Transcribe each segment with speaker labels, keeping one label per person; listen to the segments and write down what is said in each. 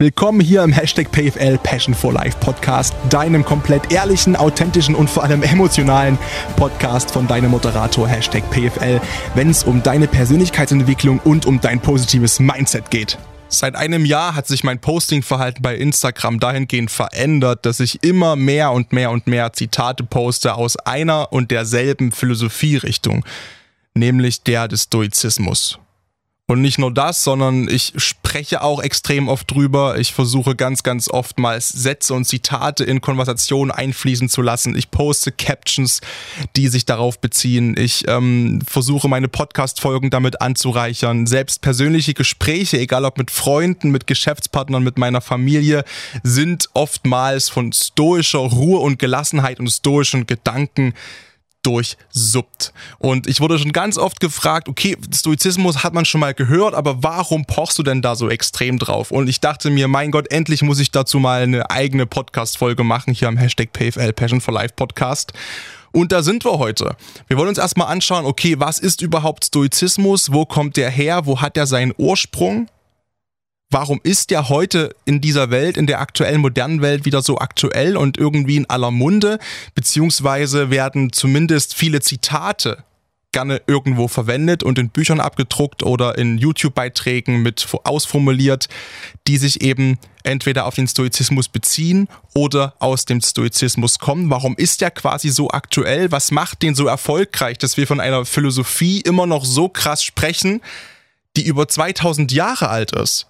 Speaker 1: Willkommen hier im Hashtag PFL Passion for Life Podcast, deinem komplett ehrlichen, authentischen und vor allem emotionalen Podcast von deinem Moderator Hashtag PFL, wenn es um deine Persönlichkeitsentwicklung und um dein positives Mindset geht. Seit einem Jahr hat sich mein Postingverhalten bei Instagram dahingehend verändert, dass ich immer mehr und mehr und mehr Zitate poste aus einer und derselben Philosophierichtung, nämlich der des Stoizismus. Und nicht nur das, sondern ich spreche auch extrem oft drüber. Ich versuche ganz, ganz oftmals Sätze und Zitate in Konversationen einfließen zu lassen. Ich poste Captions, die sich darauf beziehen. Ich ähm, versuche meine Podcast-Folgen damit anzureichern. Selbst persönliche Gespräche, egal ob mit Freunden, mit Geschäftspartnern, mit meiner Familie, sind oftmals von stoischer Ruhe und Gelassenheit und stoischen Gedanken durchsuppt. Und ich wurde schon ganz oft gefragt, okay, Stoizismus hat man schon mal gehört, aber warum pochst du denn da so extrem drauf? Und ich dachte mir, mein Gott, endlich muss ich dazu mal eine eigene Podcast-Folge machen, hier am Hashtag PFL Passion for Life Podcast. Und da sind wir heute. Wir wollen uns erstmal anschauen, okay, was ist überhaupt Stoizismus? Wo kommt der her? Wo hat er seinen Ursprung? Warum ist der heute in dieser Welt, in der aktuellen modernen Welt wieder so aktuell und irgendwie in aller Munde, beziehungsweise werden zumindest viele Zitate gerne irgendwo verwendet und in Büchern abgedruckt oder in YouTube-Beiträgen mit ausformuliert, die sich eben entweder auf den Stoizismus beziehen oder aus dem Stoizismus kommen. Warum ist der quasi so aktuell? Was macht den so erfolgreich, dass wir von einer Philosophie immer noch so krass sprechen, die über 2000 Jahre alt ist?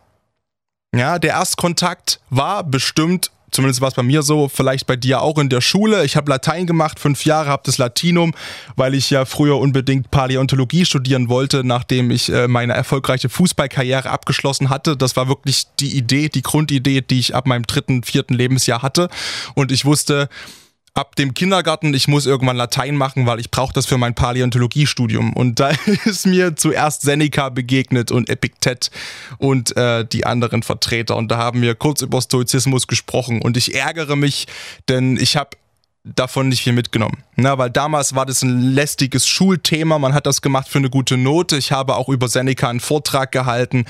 Speaker 1: Ja, der Erstkontakt war bestimmt zumindest war es bei mir so, vielleicht bei dir auch in der Schule. Ich habe Latein gemacht, fünf Jahre, habe das Latinum, weil ich ja früher unbedingt Paläontologie studieren wollte, nachdem ich äh, meine erfolgreiche Fußballkarriere abgeschlossen hatte. Das war wirklich die Idee, die Grundidee, die ich ab meinem dritten, vierten Lebensjahr hatte. Und ich wusste, ab dem Kindergarten, ich muss irgendwann Latein machen, weil ich brauche das für mein Paläontologiestudium. Und da ist mir zuerst Seneca begegnet und Epiktet und äh, die anderen Vertreter. Und da haben wir kurz über Stoizismus gesprochen. Und ich ärgere mich, denn ich habe davon nicht viel mitgenommen. Na, weil damals war das ein lästiges Schulthema, man hat das gemacht für eine gute Note. Ich habe auch über Seneca einen Vortrag gehalten,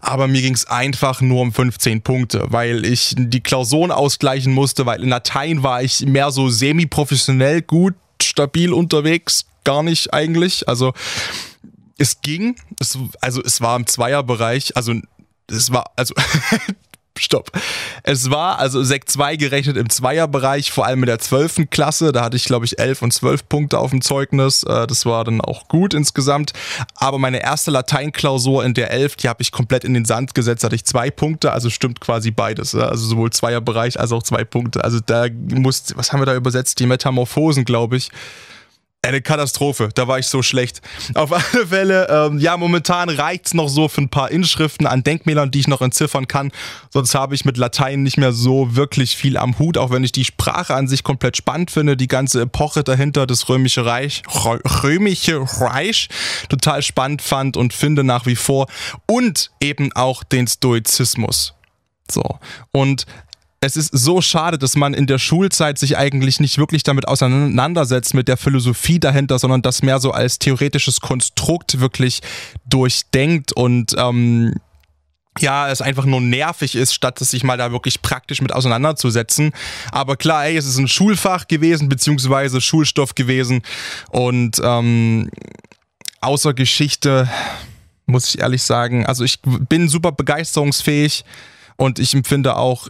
Speaker 1: aber mir ging es einfach nur um 15 Punkte, weil ich die Klausuren ausgleichen musste, weil in Latein war ich mehr so semi-professionell gut, stabil unterwegs, gar nicht eigentlich. Also es ging, es, also es war im Zweierbereich, also es war, also stopp. Es war also Sekt 2 gerechnet im Zweierbereich, vor allem in der 12. Klasse. Da hatte ich, glaube ich, 11 und 12 Punkte auf dem Zeugnis. Äh, das war dann auch gut insgesamt. Aber meine erste Lateinklausur in der 11, die habe ich komplett in den Sand gesetzt. Da hatte ich zwei Punkte, also stimmt quasi beides. Also sowohl Zweierbereich als auch zwei Punkte. Also da muss, was haben wir da übersetzt? Die Metamorphosen, glaube ich. Eine Katastrophe, da war ich so schlecht. Auf alle Fälle, ähm, ja, momentan reicht's noch so für ein paar Inschriften an Denkmälern, die ich noch entziffern kann. Sonst habe ich mit Latein nicht mehr so wirklich viel am Hut, auch wenn ich die Sprache an sich komplett spannend finde, die ganze Epoche dahinter, das Römische Reich, Römische Reich, total spannend fand und finde nach wie vor. Und eben auch den Stoizismus. So. Und es ist so schade, dass man in der Schulzeit sich eigentlich nicht wirklich damit auseinandersetzt mit der Philosophie dahinter, sondern das mehr so als theoretisches Konstrukt wirklich durchdenkt und ähm, ja, es einfach nur nervig ist, statt sich mal da wirklich praktisch mit auseinanderzusetzen. Aber klar, ey, es ist ein Schulfach gewesen, beziehungsweise Schulstoff gewesen. Und ähm, außer Geschichte muss ich ehrlich sagen, also ich bin super begeisterungsfähig und ich empfinde auch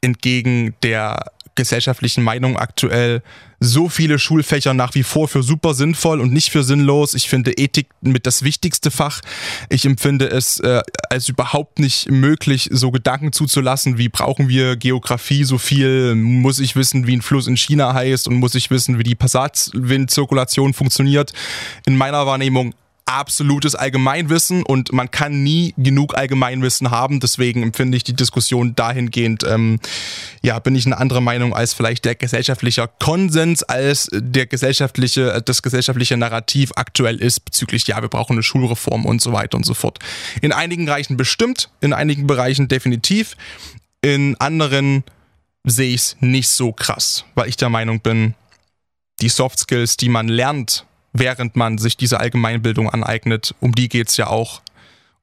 Speaker 1: entgegen der gesellschaftlichen Meinung aktuell so viele Schulfächer nach wie vor für super sinnvoll und nicht für sinnlos. Ich finde Ethik mit das wichtigste Fach. Ich empfinde es äh, als überhaupt nicht möglich, so Gedanken zuzulassen, wie brauchen wir Geografie so viel, muss ich wissen, wie ein Fluss in China heißt und muss ich wissen, wie die Passatwindzirkulation funktioniert. In meiner Wahrnehmung absolutes Allgemeinwissen und man kann nie genug Allgemeinwissen haben. Deswegen empfinde ich die Diskussion dahingehend, ähm, ja, bin ich eine andere Meinung als vielleicht der gesellschaftliche Konsens, als der gesellschaftliche, das gesellschaftliche Narrativ aktuell ist bezüglich, ja, wir brauchen eine Schulreform und so weiter und so fort. In einigen Bereichen bestimmt, in einigen Bereichen definitiv, in anderen sehe ich es nicht so krass, weil ich der Meinung bin, die Soft Skills, die man lernt während man sich diese Allgemeinbildung aneignet. Um die geht es ja auch.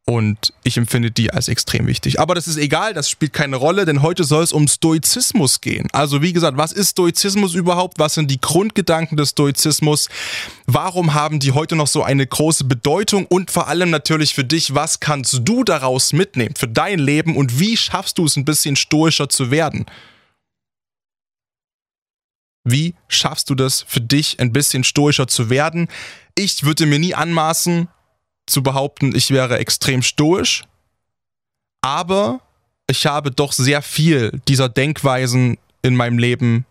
Speaker 1: Und ich empfinde die als extrem wichtig. Aber das ist egal, das spielt keine Rolle, denn heute soll es um Stoizismus gehen. Also wie gesagt, was ist Stoizismus überhaupt? Was sind die Grundgedanken des Stoizismus? Warum haben die heute noch so eine große Bedeutung? Und vor allem natürlich für dich, was kannst du daraus mitnehmen für dein Leben und wie schaffst du es ein bisschen stoischer zu werden? Wie schaffst du das für dich ein bisschen stoischer zu werden? Ich würde mir nie anmaßen, zu behaupten, ich wäre extrem stoisch, aber ich habe doch sehr viel dieser Denkweisen in meinem Leben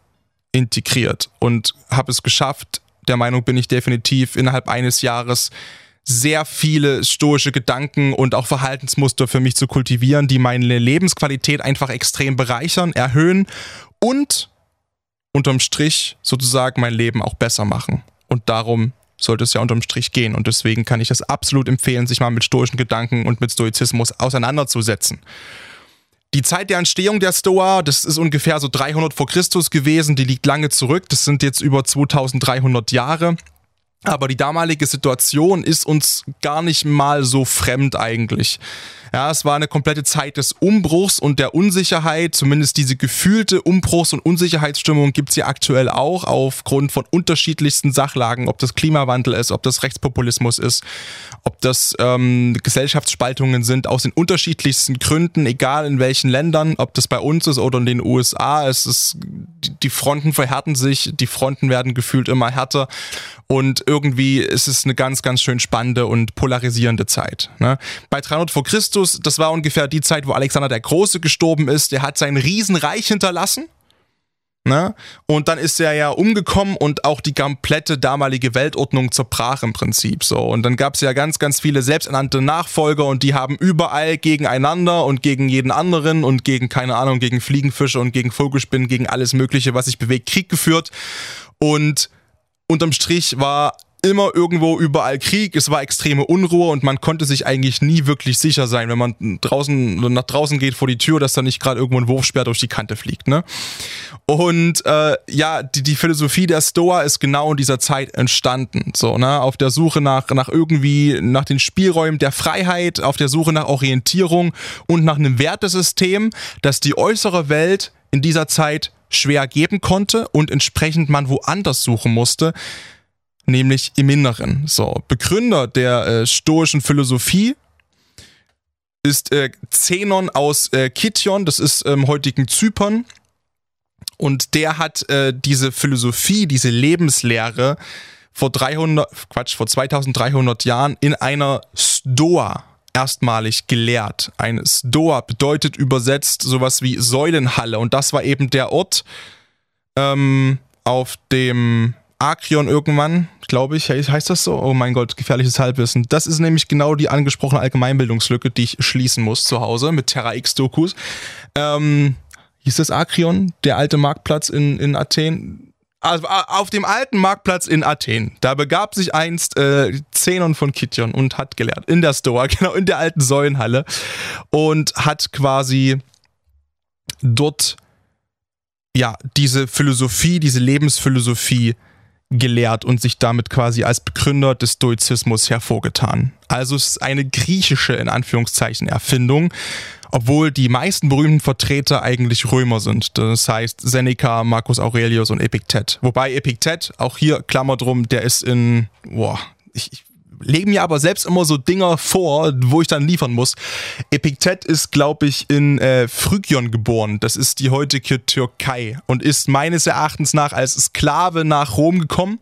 Speaker 1: integriert und habe es geschafft, der Meinung bin ich definitiv, innerhalb eines Jahres sehr viele stoische Gedanken und auch Verhaltensmuster für mich zu kultivieren, die meine Lebensqualität einfach extrem bereichern, erhöhen und unterm Strich sozusagen mein Leben auch besser machen. Und darum sollte es ja unterm Strich gehen. Und deswegen kann ich es absolut empfehlen, sich mal mit stoischen Gedanken und mit Stoizismus auseinanderzusetzen. Die Zeit der Entstehung der Stoa, das ist ungefähr so 300 vor Christus gewesen, die liegt lange zurück, das sind jetzt über 2300 Jahre. Aber die damalige Situation ist uns gar nicht mal so fremd eigentlich. Ja, es war eine komplette Zeit des Umbruchs und der Unsicherheit. Zumindest diese gefühlte Umbruchs- und Unsicherheitsstimmung gibt es ja aktuell auch aufgrund von unterschiedlichsten Sachlagen, ob das Klimawandel ist, ob das Rechtspopulismus ist, ob das ähm, Gesellschaftsspaltungen sind, aus den unterschiedlichsten Gründen, egal in welchen Ländern, ob das bei uns ist oder in den USA. Es ist, die Fronten verhärten sich, die Fronten werden gefühlt immer härter und irgendwie ist es eine ganz, ganz schön spannende und polarisierende Zeit. Ne? Bei 300 vor Christus, das war ungefähr die Zeit, wo Alexander der Große gestorben ist. Der hat sein Riesenreich hinterlassen Ne? Und dann ist er ja umgekommen und auch die komplette damalige Weltordnung zerbrach im Prinzip so. Und dann gab es ja ganz, ganz viele selbsternannte Nachfolger und die haben überall gegeneinander und gegen jeden anderen und gegen, keine Ahnung, gegen Fliegenfische und gegen Vogelspinnen, gegen alles Mögliche, was sich bewegt, Krieg geführt. Und unterm Strich war immer irgendwo überall Krieg, es war extreme Unruhe und man konnte sich eigentlich nie wirklich sicher sein, wenn man draußen nach draußen geht vor die Tür, dass da nicht gerade irgendwo ein Wurfsperr durch die Kante fliegt. Ne? Und äh, ja, die, die Philosophie der Stoa ist genau in dieser Zeit entstanden. So, ne? Auf der Suche nach, nach irgendwie, nach den Spielräumen der Freiheit, auf der Suche nach Orientierung und nach einem Wertesystem, das die äußere Welt in dieser Zeit schwer geben konnte und entsprechend man woanders suchen musste nämlich im Inneren. So, Begründer der äh, stoischen Philosophie ist äh, Zenon aus äh, Kition, das ist im ähm, heutigen Zypern. Und der hat äh, diese Philosophie, diese Lebenslehre vor 300, Quatsch, vor 2300 Jahren in einer Stoa erstmalig gelehrt. Ein Stoa bedeutet übersetzt sowas wie Säulenhalle. Und das war eben der Ort, ähm, auf dem Akrion irgendwann, glaube ich, heißt das so? Oh mein Gott, gefährliches Halbwissen. Das ist nämlich genau die angesprochene Allgemeinbildungslücke, die ich schließen muss zu Hause mit Terra X-Dokus. Ähm, hieß das Akrion, der alte Marktplatz in, in Athen? Also auf dem alten Marktplatz in Athen, da begab sich einst äh, Zenon von Kition und hat gelehrt, in der Stoa, genau in der alten Säulenhalle. Und hat quasi dort ja diese Philosophie, diese Lebensphilosophie gelehrt und sich damit quasi als Begründer des Stoizismus hervorgetan. Also es ist eine griechische, in Anführungszeichen, Erfindung, obwohl die meisten berühmten Vertreter eigentlich Römer sind. Das heißt Seneca, Marcus Aurelius und Epiktet. Wobei Epiktet, auch hier Klammer drum, der ist in, boah, ich, ich lege mir aber selbst immer so Dinger vor, wo ich dann liefern muss. Epiktet ist, glaube ich, in äh, Phrygion geboren. Das ist die heutige Türkei und ist meines Erachtens nach als Sklave nach Rom gekommen.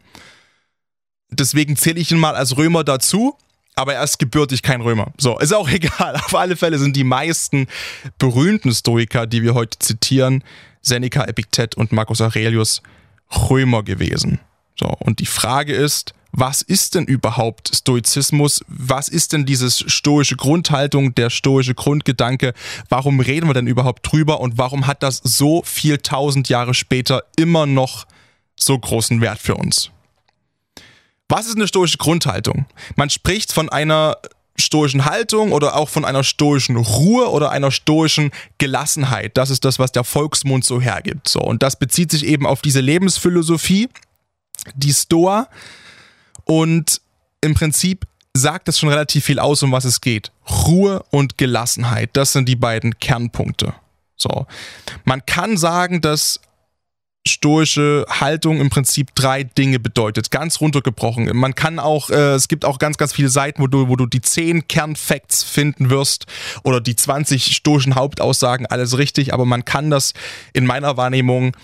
Speaker 1: Deswegen zähle ich ihn mal als Römer dazu. Aber er ist gebürtig kein Römer. So, ist auch egal. Auf alle Fälle sind die meisten berühmten Stoiker, die wir heute zitieren, Seneca, Epiktet und Marcus Aurelius, Römer gewesen. So, und die Frage ist, was ist denn überhaupt Stoizismus? Was ist denn diese stoische Grundhaltung, der stoische Grundgedanke? Warum reden wir denn überhaupt drüber und warum hat das so viel tausend Jahre später immer noch so großen Wert für uns? Was ist eine stoische Grundhaltung? Man spricht von einer stoischen Haltung oder auch von einer stoischen Ruhe oder einer stoischen Gelassenheit. Das ist das, was der Volksmund so hergibt. So, und das bezieht sich eben auf diese Lebensphilosophie, die Stoa, und im Prinzip sagt das schon relativ viel aus, um was es geht. Ruhe und Gelassenheit, das sind die beiden Kernpunkte. So. Man kann sagen, dass stoische Haltung im Prinzip drei Dinge bedeutet, ganz runtergebrochen. Man kann auch, äh, es gibt auch ganz, ganz viele Seiten, wo du, wo du die zehn Kernfacts finden wirst oder die 20 stoischen Hauptaussagen, alles richtig, aber man kann das in meiner Wahrnehmung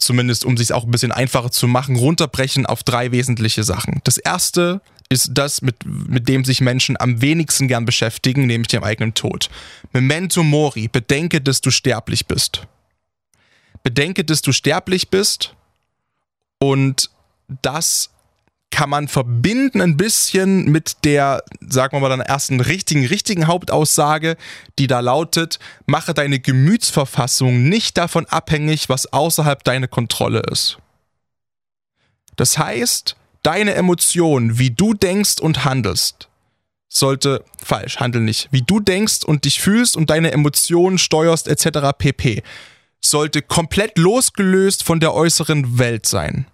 Speaker 1: zumindest um sich auch ein bisschen einfacher zu machen, runterbrechen auf drei wesentliche Sachen. Das erste ist das, mit, mit dem sich Menschen am wenigsten gern beschäftigen, nämlich dem eigenen Tod. Memento mori, bedenke, dass du sterblich bist bedenke, dass du sterblich bist und das kann man verbinden ein bisschen mit der, sagen wir mal, dann ersten richtigen, richtigen Hauptaussage, die da lautet, mache deine Gemütsverfassung nicht davon abhängig, was außerhalb deiner Kontrolle ist. Das heißt, deine Emotionen, wie du denkst und handelst, sollte falsch, handel nicht, wie du denkst und dich fühlst und deine Emotionen steuerst etc. pp sollte komplett losgelöst von der äußeren Welt sein.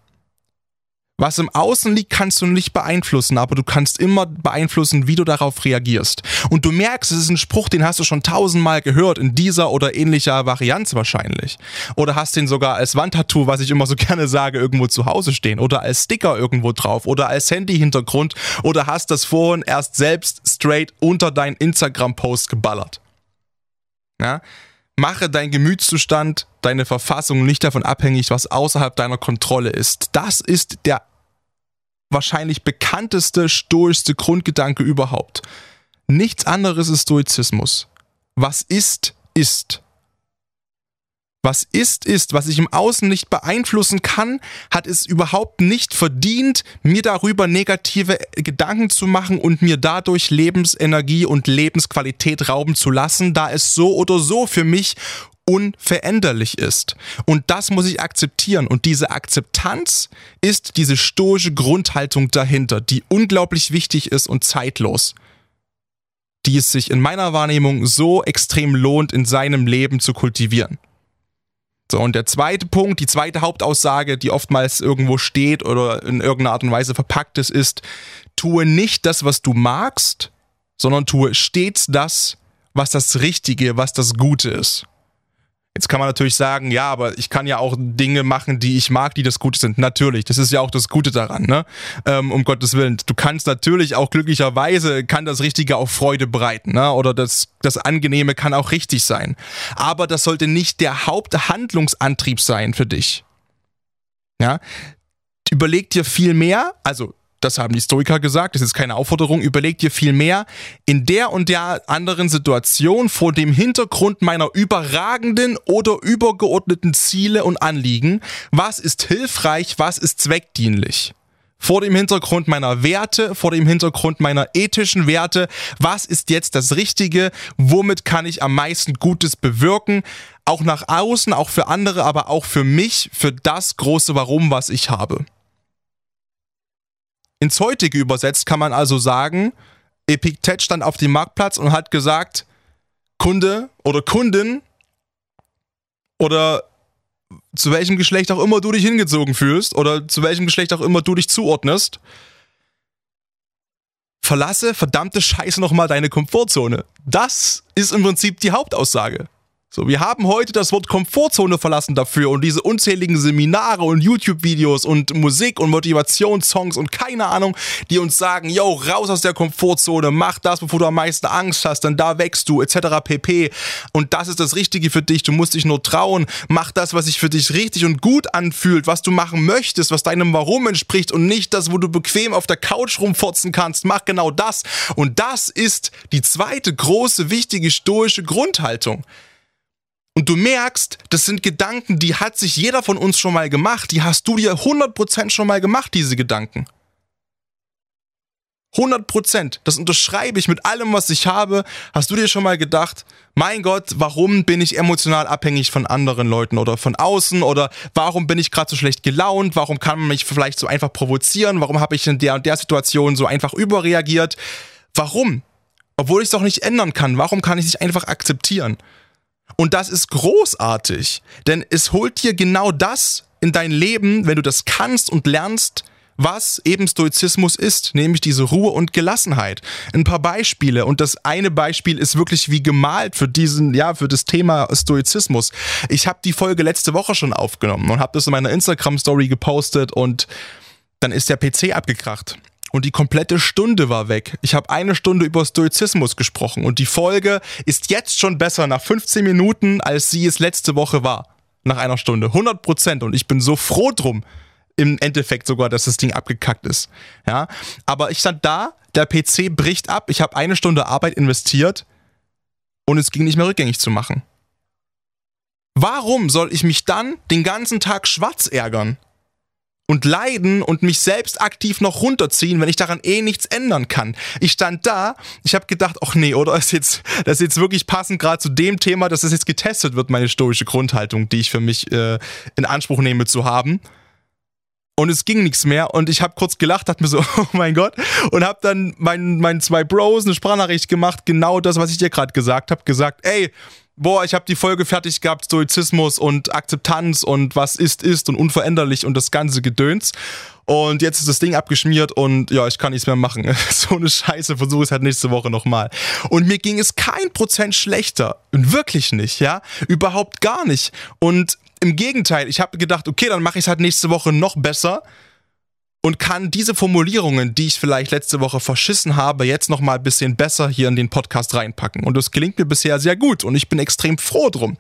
Speaker 1: Was im Außen liegt, kannst du nicht beeinflussen, aber du kannst immer beeinflussen, wie du darauf reagierst. Und du merkst, es ist ein Spruch, den hast du schon tausendmal gehört, in dieser oder ähnlicher Varianz wahrscheinlich. Oder hast den sogar als Wandtattoo, was ich immer so gerne sage, irgendwo zu Hause stehen. Oder als Sticker irgendwo drauf. Oder als Handy-Hintergrund. Oder hast das vorhin erst selbst straight unter deinen Instagram-Post geballert. Ja? Mache dein Gemütszustand, deine Verfassung nicht davon abhängig, was außerhalb deiner Kontrolle ist. Das ist der wahrscheinlich bekannteste, stoischste Grundgedanke überhaupt. Nichts anderes ist Stoizismus. Was ist, ist. Was ist, ist. Was ich im Außen nicht beeinflussen kann, hat es überhaupt nicht verdient, mir darüber negative Gedanken zu machen und mir dadurch Lebensenergie und Lebensqualität rauben zu lassen, da es so oder so für mich unveränderlich ist. Und das muss ich akzeptieren. Und diese Akzeptanz ist diese stoische Grundhaltung dahinter, die unglaublich wichtig ist und zeitlos die es sich in meiner Wahrnehmung so extrem lohnt, in seinem Leben zu kultivieren. So, und der zweite Punkt, die zweite Hauptaussage, die oftmals irgendwo steht oder in irgendeiner Art und Weise verpackt ist, ist, tue nicht das, was du magst, sondern tue stets das, was das Richtige, was das Gute ist. Jetzt kann man natürlich sagen, ja, aber ich kann ja auch Dinge machen, die ich mag, die das Gute sind. Natürlich, das ist ja auch das Gute daran, ne? Ähm, um Gottes Willen. Du kannst natürlich auch glücklicherweise, kann das Richtige auch Freude bereiten, ne? Oder das, das Angenehme kann auch richtig sein. Aber das sollte nicht der Haupthandlungsantrieb sein für dich. Ja? Überleg dir viel mehr, also das haben die Stoiker gesagt, das ist keine Aufforderung, überleg dir viel mehr, in der und der anderen Situation vor dem Hintergrund meiner überragenden oder übergeordneten Ziele und Anliegen, was ist hilfreich, was ist zweckdienlich? Vor dem Hintergrund meiner Werte, vor dem Hintergrund meiner ethischen Werte, was ist jetzt das Richtige, womit kann ich am meisten Gutes bewirken, auch nach außen, auch für andere, aber auch für mich, für das große Warum, was ich habe. Ins heutige übersetzt kann man also sagen, Epiktet stand auf dem Marktplatz und hat gesagt, Kunde oder Kundin oder zu welchem Geschlecht auch immer du dich hingezogen fühlst oder zu welchem Geschlecht auch immer du dich zuordnest, verlasse verdammte Scheiße nochmal deine Komfortzone. Das ist im Prinzip die Hauptaussage. So, wir haben heute das Wort Komfortzone verlassen dafür und diese unzähligen Seminare und YouTube-Videos und Musik und Motivationssongs und keine Ahnung, die uns sagen, yo, raus aus der Komfortzone, mach das, bevor du am meisten Angst hast, denn da wächst du, etc. pp. Und das ist das Richtige für dich, du musst dich nur trauen, mach das, was sich für dich richtig und gut anfühlt, was du machen möchtest, was deinem Warum entspricht und nicht das, wo du bequem auf der Couch rumfotzen kannst, mach genau das. Und das ist die zweite große, wichtige stoische Grundhaltung. Und du merkst, das sind Gedanken, die hat sich jeder von uns schon mal gemacht. Die hast du dir 100% schon mal gemacht, diese Gedanken. 100%. Das unterschreibe ich mit allem, was ich habe. Hast du dir schon mal gedacht, mein Gott, warum bin ich emotional abhängig von anderen Leuten oder von außen oder warum bin ich gerade so schlecht gelaunt? Warum kann man mich vielleicht so einfach provozieren? Warum habe ich in der und der Situation so einfach überreagiert? Warum? Obwohl ich es doch nicht ändern kann. Warum kann ich es nicht einfach akzeptieren? Und das ist großartig, denn es holt dir genau das in dein Leben, wenn du das kannst und lernst, was eben Stoizismus ist, nämlich diese Ruhe und Gelassenheit. Ein paar Beispiele und das eine Beispiel ist wirklich wie gemalt für diesen, ja, für das Thema Stoizismus. Ich habe die Folge letzte Woche schon aufgenommen und habe das in meiner Instagram Story gepostet und dann ist der PC abgekracht und die komplette Stunde war weg. Ich habe eine Stunde über Stoizismus gesprochen und die Folge ist jetzt schon besser nach 15 Minuten, als sie es letzte Woche war. Nach einer Stunde. 100 Prozent. Und ich bin so froh drum, im Endeffekt sogar, dass das Ding abgekackt ist. Ja, aber ich stand da, der PC bricht ab, ich habe eine Stunde Arbeit investiert und es ging nicht mehr rückgängig zu machen. Warum soll ich mich dann den ganzen Tag schwarz ärgern? Und leiden und mich selbst aktiv noch runterziehen, wenn ich daran eh nichts ändern kann. Ich stand da, ich habe gedacht, ach nee, oder ist jetzt das ist jetzt wirklich passend gerade zu dem Thema, dass es jetzt getestet wird, meine stoische Grundhaltung, die ich für mich äh, in Anspruch nehme zu haben. Und es ging nichts mehr und ich habe kurz gelacht, dachte mir so, oh mein Gott, und habe dann meinen meinen zwei Bros eine Sprachnachricht gemacht, genau das, was ich dir gerade gesagt habe, gesagt, ey, boah, ich habe die Folge fertig gehabt, Stoizismus und Akzeptanz und was ist, ist und unveränderlich und das ganze Gedöns. Und jetzt ist das Ding abgeschmiert und ja, ich kann nichts mehr machen. so eine Scheiße, versuche es halt nächste Woche nochmal. Und mir ging es kein Prozent schlechter. Wirklich nicht, ja? Überhaupt gar nicht. Und im Gegenteil, ich habe gedacht, okay, dann mache ich es halt nächste Woche noch besser und kann diese Formulierungen, die ich vielleicht letzte Woche verschissen habe, jetzt noch mal ein bisschen besser hier in den Podcast reinpacken. Und das gelingt mir bisher sehr gut und ich bin extrem froh drum.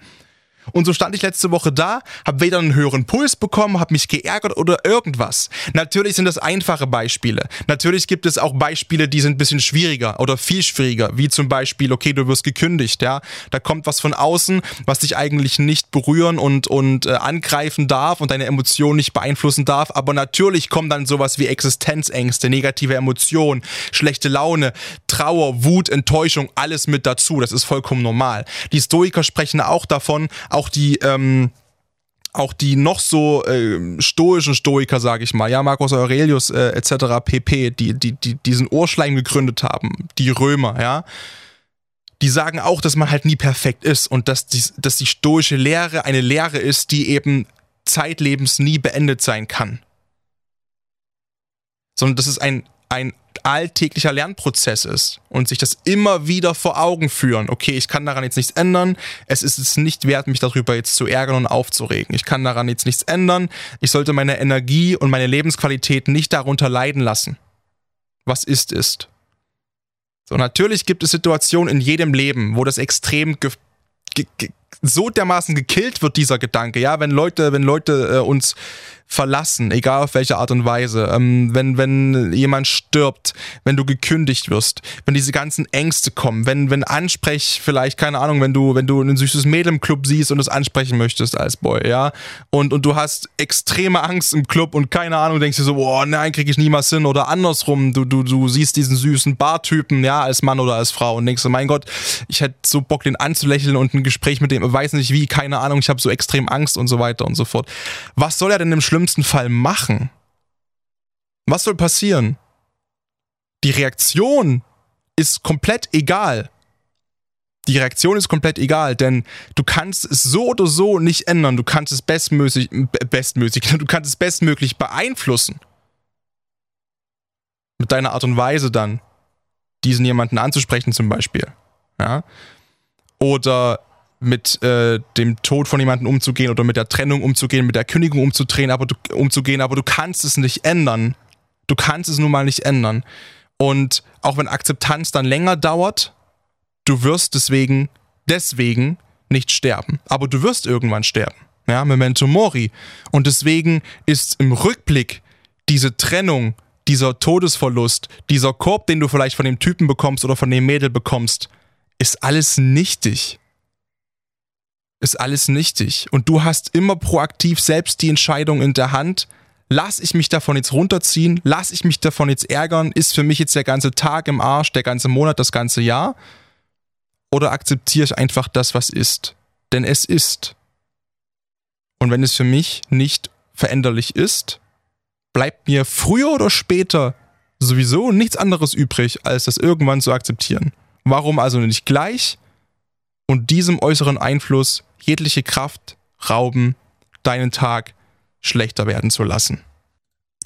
Speaker 1: Und so stand ich letzte Woche da, habe weder einen höheren Puls bekommen, habe mich geärgert oder irgendwas. Natürlich sind das einfache Beispiele. Natürlich gibt es auch Beispiele, die sind ein bisschen schwieriger oder viel schwieriger, wie zum Beispiel, okay, du wirst gekündigt, ja, da kommt was von außen, was dich eigentlich nicht berühren und und äh, angreifen darf und deine Emotionen nicht beeinflussen darf. Aber natürlich kommen dann sowas wie Existenzängste, negative Emotionen, schlechte Laune, Trauer, Wut, Enttäuschung, alles mit dazu. Das ist vollkommen normal. Die Stoiker sprechen auch davon, auch die ähm, auch die noch so äh, stoischen Stoiker, sage ich mal, ja, Marcus Aurelius äh, etc. pp., die, die, die diesen Urschleim gegründet haben, die Römer, ja, die sagen auch, dass man halt nie perfekt ist und dass die, dass die stoische Lehre eine Lehre ist, die eben zeitlebens nie beendet sein kann. Sondern das ist ein, ein alltäglicher Lernprozess ist und sich das immer wieder vor Augen führen. Okay, ich kann daran jetzt nichts ändern. Es ist es nicht wert, mich darüber jetzt zu ärgern und aufzuregen. Ich kann daran jetzt nichts ändern. Ich sollte meine Energie und meine Lebensqualität nicht darunter leiden lassen. Was ist, ist. So, natürlich gibt es Situationen in jedem Leben, wo das extrem so dermaßen gekillt wird, dieser Gedanke, ja, wenn Leute, wenn Leute äh, uns verlassen, egal auf welche Art und Weise, ähm, wenn, wenn jemand stirbt, wenn du gekündigt wirst, wenn diese ganzen Ängste kommen, wenn, wenn Ansprech, vielleicht, keine Ahnung, wenn du, wenn du ein süßes Mädel im Club siehst und es ansprechen möchtest als Boy, ja, und, und du hast extreme Angst im Club und keine Ahnung, denkst dir so, boah, nein, krieg ich niemals hin oder andersrum, du, du, du siehst diesen süßen Bartypen, ja, als Mann oder als Frau und denkst so, mein Gott, ich hätte so Bock, den anzulächeln und ein Gespräch mit dem, weiß nicht wie, keine Ahnung, ich habe so extrem Angst und so weiter und so fort. Was soll er denn im schlimmsten Fall machen? Was soll passieren? Die Reaktion ist komplett egal. Die Reaktion ist komplett egal, denn du kannst es so oder so nicht ändern. Du kannst es bestmöglich, bestmöglich, du kannst es bestmöglich beeinflussen. Mit deiner Art und Weise dann, diesen jemanden anzusprechen zum Beispiel. Ja? Oder mit äh, dem Tod von jemandem umzugehen oder mit der Trennung umzugehen, mit der Kündigung umzudrehen, aber du, umzugehen, aber du kannst es nicht ändern. Du kannst es nun mal nicht ändern. Und auch wenn Akzeptanz dann länger dauert, du wirst deswegen, deswegen nicht sterben. Aber du wirst irgendwann sterben. Ja, Memento Mori. Und deswegen ist im Rückblick diese Trennung, dieser Todesverlust, dieser Korb, den du vielleicht von dem Typen bekommst oder von dem Mädel bekommst, ist alles nichtig ist alles nichtig. Und du hast immer proaktiv selbst die Entscheidung in der Hand. Lass ich mich davon jetzt runterziehen? Lass ich mich davon jetzt ärgern? Ist für mich jetzt der ganze Tag im Arsch, der ganze Monat, das ganze Jahr? Oder akzeptiere ich einfach das, was ist? Denn es ist. Und wenn es für mich nicht veränderlich ist, bleibt mir früher oder später sowieso nichts anderes übrig, als das irgendwann zu akzeptieren. Warum also nicht gleich? Und diesem äußeren Einfluss jegliche Kraft rauben, deinen Tag schlechter werden zu lassen.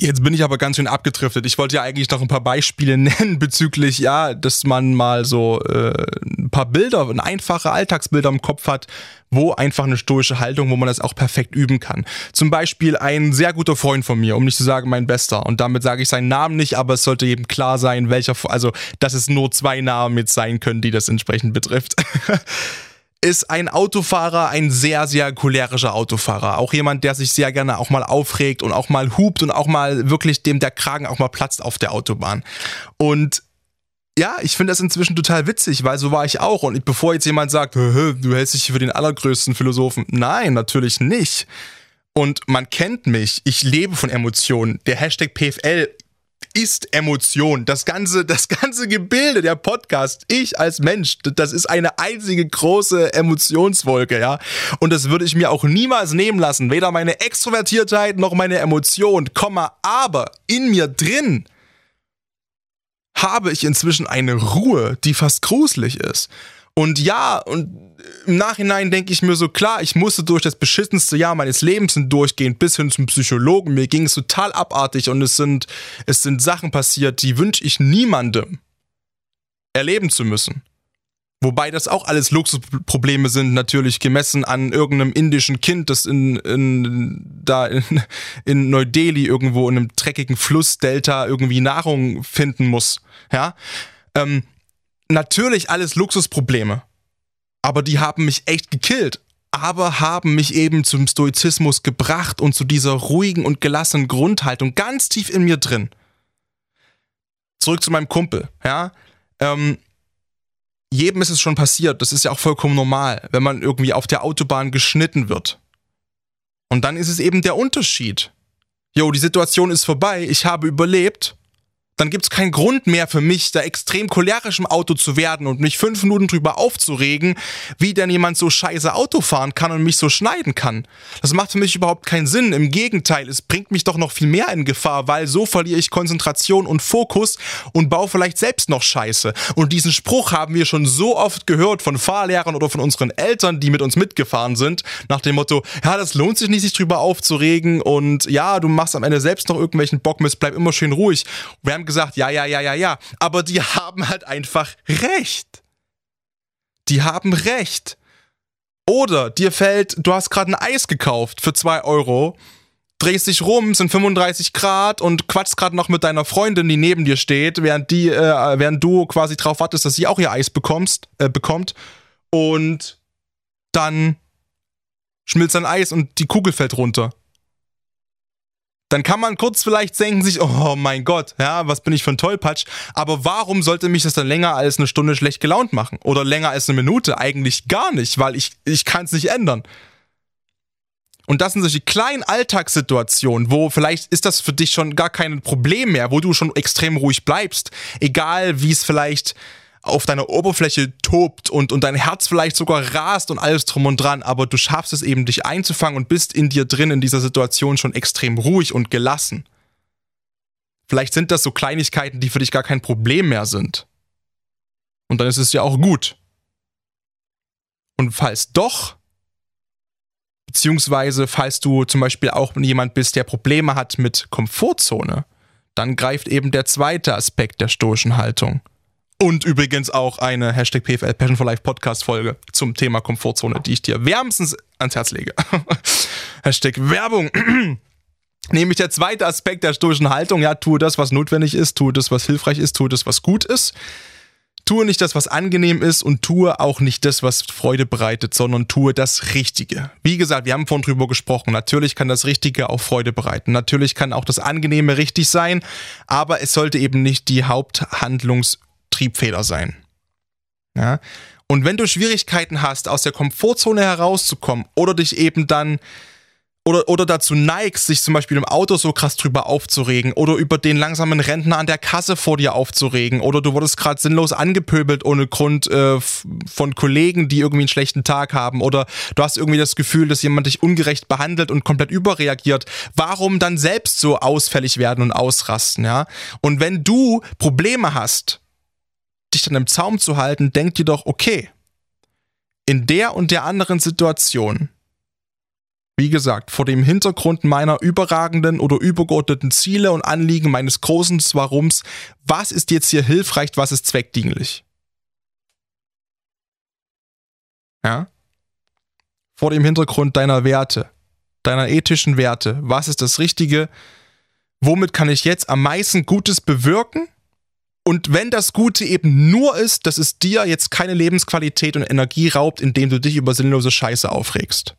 Speaker 1: Jetzt bin ich aber ganz schön abgedriftet. Ich wollte ja eigentlich noch ein paar Beispiele nennen bezüglich, ja, dass man mal so äh, ein paar Bilder, ein einfache Alltagsbilder im Kopf hat, wo einfach eine stoische Haltung, wo man das auch perfekt üben kann. Zum Beispiel ein sehr guter Freund von mir, um nicht zu sagen mein Bester. Und damit sage ich seinen Namen nicht, aber es sollte eben klar sein, welcher, also dass es nur zwei Namen jetzt sein können, die das entsprechend betrifft. ist ein Autofahrer, ein sehr, sehr cholerischer Autofahrer. Auch jemand, der sich sehr gerne auch mal aufregt und auch mal hupt und auch mal wirklich dem der Kragen auch mal platzt auf der Autobahn. Und ja, ich finde das inzwischen total witzig, weil so war ich auch. Und bevor jetzt jemand sagt, du hältst dich für den allergrößten Philosophen. Nein, natürlich nicht. Und man kennt mich. Ich lebe von Emotionen. Der Hashtag PFL ist Emotion. Das ganze, das ganze Gebilde, der Podcast, ich als Mensch, das ist eine einzige große Emotionswolke, ja. Und das würde ich mir auch niemals nehmen lassen. Weder meine Extrovertiertheit noch meine Emotion, Komma, aber in mir drin habe ich inzwischen eine Ruhe, die fast gruselig ist. Und ja, und im Nachhinein denke ich mir so, klar, ich musste durch das beschissenste Jahr meines Lebens durchgehen, bis hin zum Psychologen. Mir ging es total abartig und es sind, es sind Sachen passiert, die wünsche ich niemandem erleben zu müssen. Wobei das auch alles Luxusprobleme sind, natürlich gemessen an irgendeinem indischen Kind, das in, in, da in, in Neu-Delhi irgendwo in einem dreckigen Flussdelta irgendwie Nahrung finden muss. Ja. Ähm, natürlich alles Luxusprobleme. Aber die haben mich echt gekillt. Aber haben mich eben zum Stoizismus gebracht und zu dieser ruhigen und gelassenen Grundhaltung ganz tief in mir drin. Zurück zu meinem Kumpel, ja. Ähm, jedem ist es schon passiert, das ist ja auch vollkommen normal, wenn man irgendwie auf der Autobahn geschnitten wird. Und dann ist es eben der Unterschied. Jo, die Situation ist vorbei, ich habe überlebt dann gibt es keinen Grund mehr für mich, da extrem cholerisch im Auto zu werden und mich fünf Minuten drüber aufzuregen, wie denn jemand so scheiße Auto fahren kann und mich so schneiden kann. Das macht für mich überhaupt keinen Sinn. Im Gegenteil, es bringt mich doch noch viel mehr in Gefahr, weil so verliere ich Konzentration und Fokus und baue vielleicht selbst noch Scheiße. Und diesen Spruch haben wir schon so oft gehört von Fahrlehrern oder von unseren Eltern, die mit uns mitgefahren sind, nach dem Motto, ja, das lohnt sich nicht, sich drüber aufzuregen und ja, du machst am Ende selbst noch irgendwelchen Bockmist, bleib immer schön ruhig. Wir haben gesagt, ja, ja, ja, ja, ja. Aber die haben halt einfach recht. Die haben recht. Oder dir fällt, du hast gerade ein Eis gekauft für 2 Euro, drehst dich rum, sind 35 Grad und quatschst gerade noch mit deiner Freundin, die neben dir steht, während, die, äh, während du quasi drauf wartest, dass sie auch ihr Eis bekommst, äh, bekommt. Und dann schmilzt dein Eis und die Kugel fällt runter dann kann man kurz vielleicht denken sich, oh mein Gott, ja, was bin ich für ein Tollpatsch. Aber warum sollte mich das dann länger als eine Stunde schlecht gelaunt machen? Oder länger als eine Minute? Eigentlich gar nicht, weil ich, ich kann es nicht ändern. Und das sind solche kleinen Alltagssituationen, wo vielleicht ist das für dich schon gar kein Problem mehr, wo du schon extrem ruhig bleibst. Egal wie es vielleicht auf deiner Oberfläche tobt und, und dein Herz vielleicht sogar rast und alles drum und dran, aber du schaffst es eben, dich einzufangen und bist in dir drin in dieser Situation schon extrem ruhig und gelassen. Vielleicht sind das so Kleinigkeiten, die für dich gar kein Problem mehr sind. Und dann ist es ja auch gut. Und falls doch, beziehungsweise falls du zum Beispiel auch jemand bist, der Probleme hat mit Komfortzone, dann greift eben der zweite Aspekt der stoischen Haltung. Und übrigens auch eine Hashtag PFL Passion for Life Podcast Folge zum Thema Komfortzone, die ich dir wärmstens ans Herz lege. Hashtag Werbung. Nämlich der zweite Aspekt der stoischen Haltung. Ja, tue das, was notwendig ist, tue das, was hilfreich ist, tue das, was gut ist. Tue nicht das, was angenehm ist und tue auch nicht das, was Freude bereitet, sondern tue das Richtige. Wie gesagt, wir haben vorhin drüber gesprochen. Natürlich kann das Richtige auch Freude bereiten. Natürlich kann auch das Angenehme richtig sein, aber es sollte eben nicht die Haupthandlungs- Triebfeder sein. Ja? Und wenn du Schwierigkeiten hast, aus der Komfortzone herauszukommen oder dich eben dann oder, oder dazu neigst, sich zum Beispiel im Auto so krass drüber aufzuregen oder über den langsamen Rentner an der Kasse vor dir aufzuregen oder du wurdest gerade sinnlos angepöbelt ohne Grund äh, von Kollegen, die irgendwie einen schlechten Tag haben oder du hast irgendwie das Gefühl, dass jemand dich ungerecht behandelt und komplett überreagiert. Warum dann selbst so ausfällig werden und ausrasten, ja? Und wenn du Probleme hast, dich dann im Zaum zu halten, denk dir doch, okay, in der und der anderen Situation, Wie gesagt, vor dem Hintergrund meiner überragenden oder übergeordneten Ziele und Anliegen meines großen Warums, was ist jetzt hier hilfreich, was ist zweckdienlich? Ja? Vor dem Hintergrund deiner Werte, deiner ethischen Werte, was ist das Richtige? Womit kann ich jetzt am meisten Gutes bewirken? Und wenn das Gute eben nur ist, dass es dir jetzt keine Lebensqualität und Energie raubt, indem du dich über sinnlose Scheiße aufregst.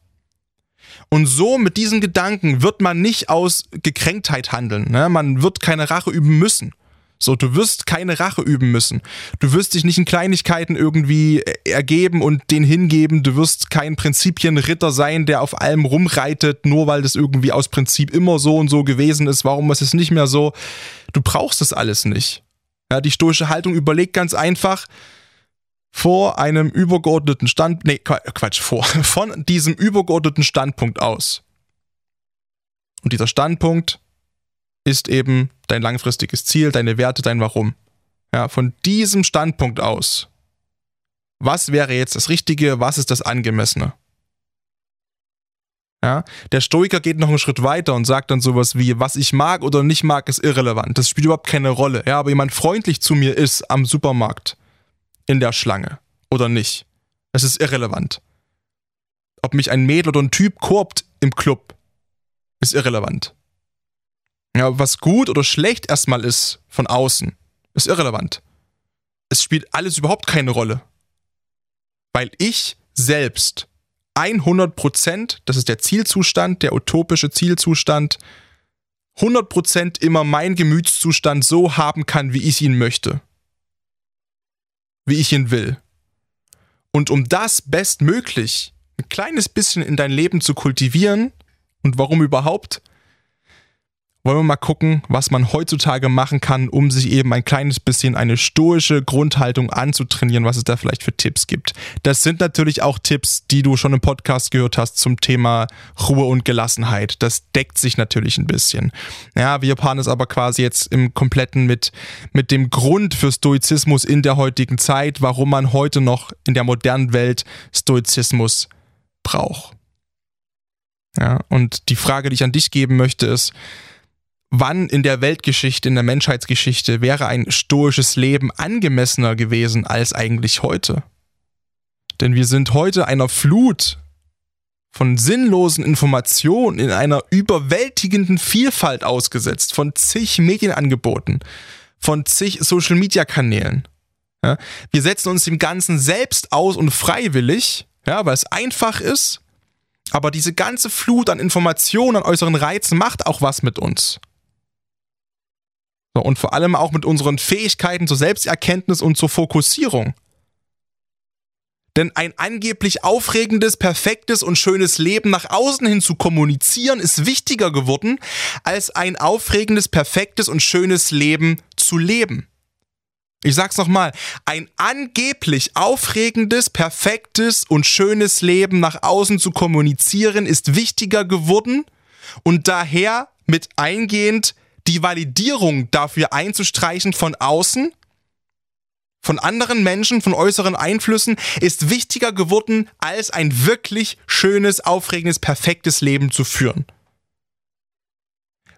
Speaker 1: Und so mit diesen Gedanken wird man nicht aus Gekränktheit handeln. Ne? Man wird keine Rache üben müssen. So, du wirst keine Rache üben müssen. Du wirst dich nicht in Kleinigkeiten irgendwie ergeben und den hingeben. Du wirst kein Prinzipienritter sein, der auf allem rumreitet, nur weil das irgendwie aus Prinzip immer so und so gewesen ist. Warum ist es nicht mehr so? Du brauchst das alles nicht. Ja, die stoische Haltung überlegt ganz einfach, vor einem übergeordneten Stand, nee, Quatsch, vor, von diesem übergeordneten Standpunkt aus. Und dieser Standpunkt ist eben dein langfristiges Ziel, deine Werte, dein Warum. Ja, von diesem Standpunkt aus. Was wäre jetzt das Richtige? Was ist das Angemessene? Ja, der Stoiker geht noch einen Schritt weiter und sagt dann sowas wie, was ich mag oder nicht mag, ist irrelevant. Das spielt überhaupt keine Rolle. Ja, aber jemand freundlich zu mir ist am Supermarkt, in der Schlange oder nicht. Es ist irrelevant. Ob mich ein Mädel oder ein Typ korbt im Club, ist irrelevant. Ja, was gut oder schlecht erstmal ist von außen, ist irrelevant. Es spielt alles überhaupt keine Rolle. Weil ich selbst 100%, das ist der Zielzustand, der utopische Zielzustand, 100% immer mein Gemütszustand so haben kann, wie ich ihn möchte wie ich ihn will. Und um das bestmöglich ein kleines bisschen in dein Leben zu kultivieren und warum überhaupt, wollen wir mal gucken, was man heutzutage machen kann, um sich eben ein kleines bisschen eine stoische Grundhaltung anzutrainieren, was es da vielleicht für Tipps gibt. Das sind natürlich auch Tipps, die du schon im Podcast gehört hast zum Thema Ruhe und Gelassenheit. Das deckt sich natürlich ein bisschen. Ja, wir paaren es aber quasi jetzt im kompletten mit, mit dem Grund für Stoizismus in der heutigen Zeit, warum man heute noch in der modernen Welt Stoizismus braucht. Ja, und die Frage, die ich an dich geben möchte, ist, wann in der Weltgeschichte, in der Menschheitsgeschichte wäre ein stoisches Leben angemessener gewesen als eigentlich heute? Denn wir sind heute einer Flut von sinnlosen Informationen in einer überwältigenden Vielfalt ausgesetzt, von zig Medienangeboten, von zig Social-Media-Kanälen. Ja, wir setzen uns dem Ganzen selbst aus und freiwillig, ja, weil es einfach ist, aber diese ganze Flut an Informationen, an äußeren Reizen macht auch was mit uns. So, und vor allem auch mit unseren Fähigkeiten zur Selbsterkenntnis und zur Fokussierung. Denn ein angeblich aufregendes, perfektes und schönes Leben nach außen hin zu kommunizieren, ist wichtiger geworden, als ein aufregendes, perfektes und schönes Leben zu leben. Ich sag's nochmal, ein angeblich aufregendes, perfektes und schönes Leben nach außen zu kommunizieren, ist wichtiger geworden und daher mit eingehend die Validierung dafür einzustreichen von außen, von anderen Menschen, von äußeren Einflüssen, ist wichtiger geworden, als ein wirklich schönes, aufregendes, perfektes Leben zu führen.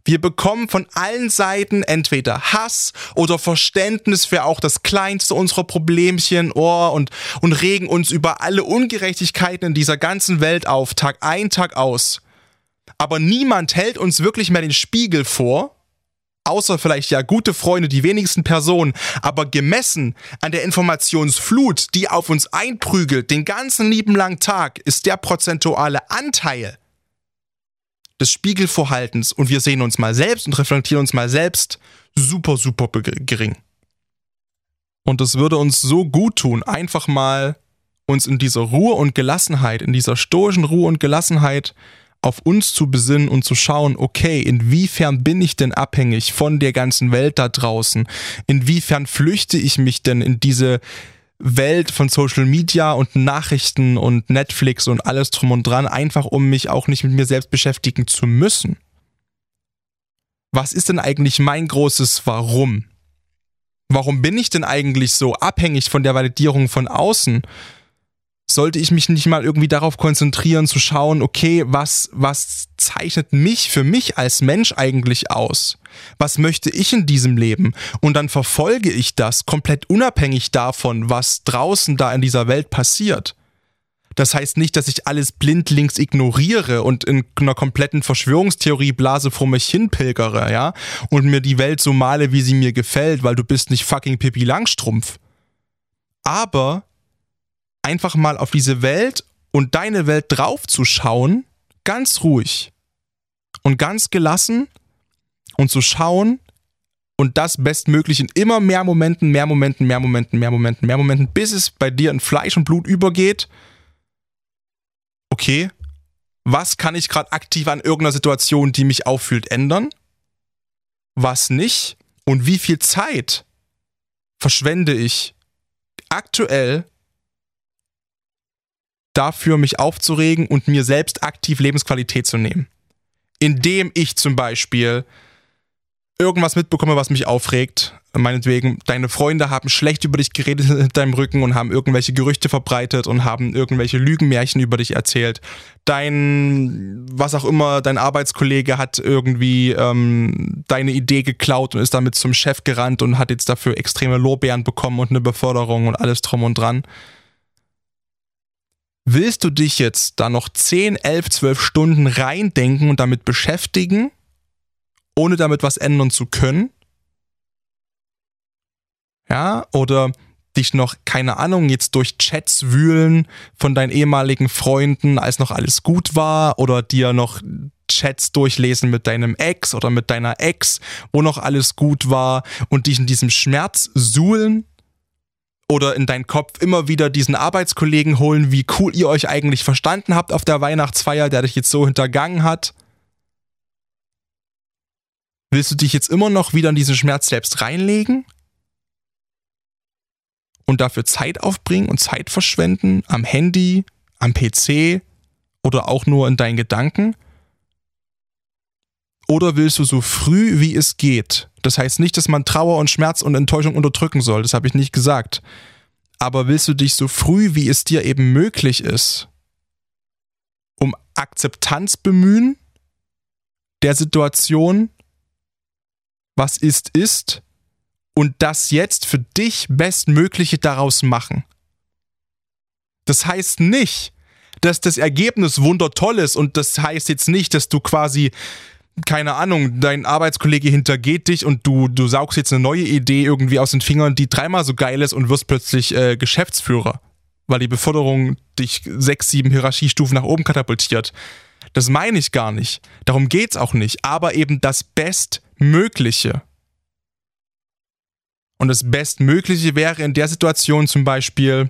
Speaker 1: Wir bekommen von allen Seiten entweder Hass oder Verständnis für auch das kleinste unserer Problemchen oh, und, und regen uns über alle Ungerechtigkeiten in dieser ganzen Welt auf, Tag ein, Tag aus. Aber niemand hält uns wirklich mehr den Spiegel vor außer vielleicht ja gute Freunde, die wenigsten Personen, aber gemessen an der Informationsflut, die auf uns einprügelt, den ganzen lieben langen Tag, ist der prozentuale Anteil des Spiegelvorhaltens und wir sehen uns mal selbst und reflektieren uns mal selbst super, super gering. Und es würde uns so gut tun, einfach mal uns in dieser Ruhe und Gelassenheit, in dieser stoischen Ruhe und Gelassenheit auf uns zu besinnen und zu schauen, okay, inwiefern bin ich denn abhängig von der ganzen Welt da draußen? Inwiefern flüchte ich mich denn in diese Welt von Social Media und Nachrichten und Netflix und alles drum und dran, einfach um mich auch nicht mit mir selbst beschäftigen zu müssen? Was ist denn eigentlich mein großes Warum? Warum bin ich denn eigentlich so abhängig von der Validierung von außen? Sollte ich mich nicht mal irgendwie darauf konzentrieren, zu schauen, okay, was, was zeichnet mich für mich als Mensch eigentlich aus? Was möchte ich in diesem Leben? Und dann verfolge ich das komplett unabhängig davon, was draußen da in dieser Welt passiert. Das heißt nicht, dass ich alles blindlings ignoriere und in einer kompletten Verschwörungstheorieblase vor mich hinpilgere, ja, und mir die Welt so male, wie sie mir gefällt, weil du bist nicht fucking Pippi Langstrumpf. Aber einfach mal auf diese Welt und deine Welt draufzuschauen, ganz ruhig und ganz gelassen und zu schauen und das bestmöglich in immer mehr Momenten, mehr Momenten, mehr Momenten, mehr Momenten, mehr Momenten, bis es bei dir in Fleisch und Blut übergeht okay, was kann ich gerade aktiv an irgendeiner Situation, die mich auffühlt, ändern? Was nicht? Und wie viel Zeit verschwende ich aktuell dafür, mich aufzuregen und mir selbst aktiv Lebensqualität zu nehmen? Indem ich zum Beispiel irgendwas mitbekomme, was mich aufregt, meinetwegen, deine Freunde haben schlecht über dich geredet hinter deinem Rücken und haben irgendwelche Gerüchte verbreitet und haben irgendwelche Lügenmärchen über dich erzählt. Dein, was auch immer, dein Arbeitskollege hat irgendwie ähm, deine Idee geklaut und ist damit zum Chef gerannt und hat jetzt dafür extreme Lorbeeren bekommen und eine Beförderung und alles drum und dran. Willst du dich jetzt da noch 10, 11, 12 Stunden reindenken und damit beschäftigen? ohne damit was ändern zu können. Ja, oder dich noch, keine Ahnung, jetzt durch Chats wühlen von deinen ehemaligen Freunden, als noch alles gut war, oder dir noch Chats durchlesen mit deinem Ex oder mit deiner Ex, wo noch alles gut war und dich in diesem Schmerz suhlen oder in deinen Kopf immer wieder diesen Arbeitskollegen holen, wie cool ihr euch eigentlich verstanden habt auf der Weihnachtsfeier, der dich jetzt so hintergangen hat. Willst du dich jetzt immer noch wieder in diesen Schmerz selbst reinlegen? Und dafür Zeit aufbringen und Zeit verschwenden am Handy, am PC oder auch nur in deinen Gedanken? Oder willst du so früh wie es geht? Das heißt nicht, dass man Trauer und Schmerz und Enttäuschung unterdrücken soll, das habe ich nicht gesagt. Aber willst du dich so früh wie es dir eben möglich ist, um Akzeptanz bemühen der Situation was ist, ist und das jetzt für dich Bestmögliche daraus machen. Das heißt nicht, dass das Ergebnis wundertoll ist und das heißt jetzt nicht, dass du quasi keine Ahnung, dein Arbeitskollege hintergeht dich und du, du saugst jetzt eine neue Idee irgendwie aus den Fingern, die dreimal so geil ist und wirst plötzlich äh, Geschäftsführer, weil die Beförderung dich sechs, sieben Hierarchiestufen nach oben katapultiert. Das meine ich gar nicht. Darum geht's auch nicht. Aber eben das Best Bestmögliche. Und das Bestmögliche wäre in der Situation zum Beispiel,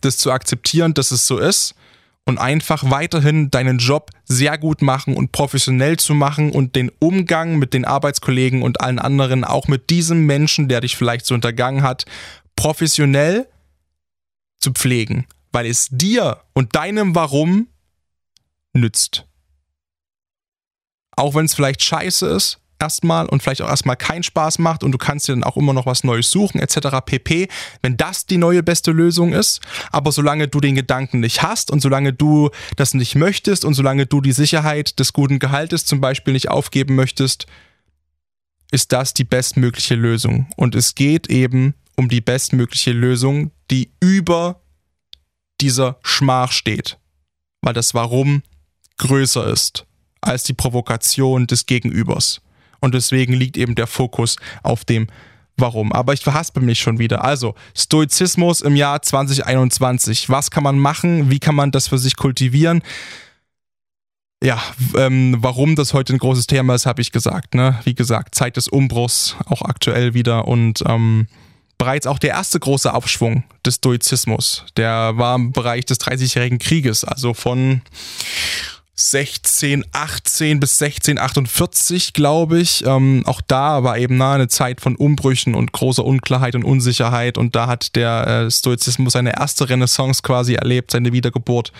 Speaker 1: das zu akzeptieren, dass es so ist und einfach weiterhin deinen Job sehr gut machen und professionell zu machen und den Umgang mit den Arbeitskollegen und allen anderen, auch mit diesem Menschen, der dich vielleicht so untergangen hat, professionell zu pflegen, weil es dir und deinem Warum nützt. Auch wenn es vielleicht scheiße ist, erstmal und vielleicht auch erstmal keinen Spaß macht und du kannst dir dann auch immer noch was Neues suchen etc. pp. Wenn das die neue beste Lösung ist, aber solange du den Gedanken nicht hast und solange du das nicht möchtest und solange du die Sicherheit des guten Gehaltes zum Beispiel nicht aufgeben möchtest, ist das die bestmögliche Lösung. Und es geht eben um die bestmögliche Lösung, die über dieser Schmach steht, weil das Warum größer ist als die Provokation des Gegenübers. Und deswegen liegt eben der Fokus auf dem Warum. Aber ich verhaspel mich schon wieder. Also, Stoizismus im Jahr 2021. Was kann man machen? Wie kann man das für sich kultivieren? Ja, ähm, warum das heute ein großes Thema ist, habe ich gesagt. Ne? Wie gesagt, Zeit des Umbruchs, auch aktuell wieder. Und ähm, bereits auch der erste große Aufschwung des Stoizismus, der war im Bereich des 30-jährigen Krieges, also von 1618 bis 1648, glaube ich. Ähm, auch da war eben nah eine Zeit von Umbrüchen und großer Unklarheit und Unsicherheit. Und da hat der äh, Stoizismus seine erste Renaissance quasi erlebt, seine Wiedergeburt.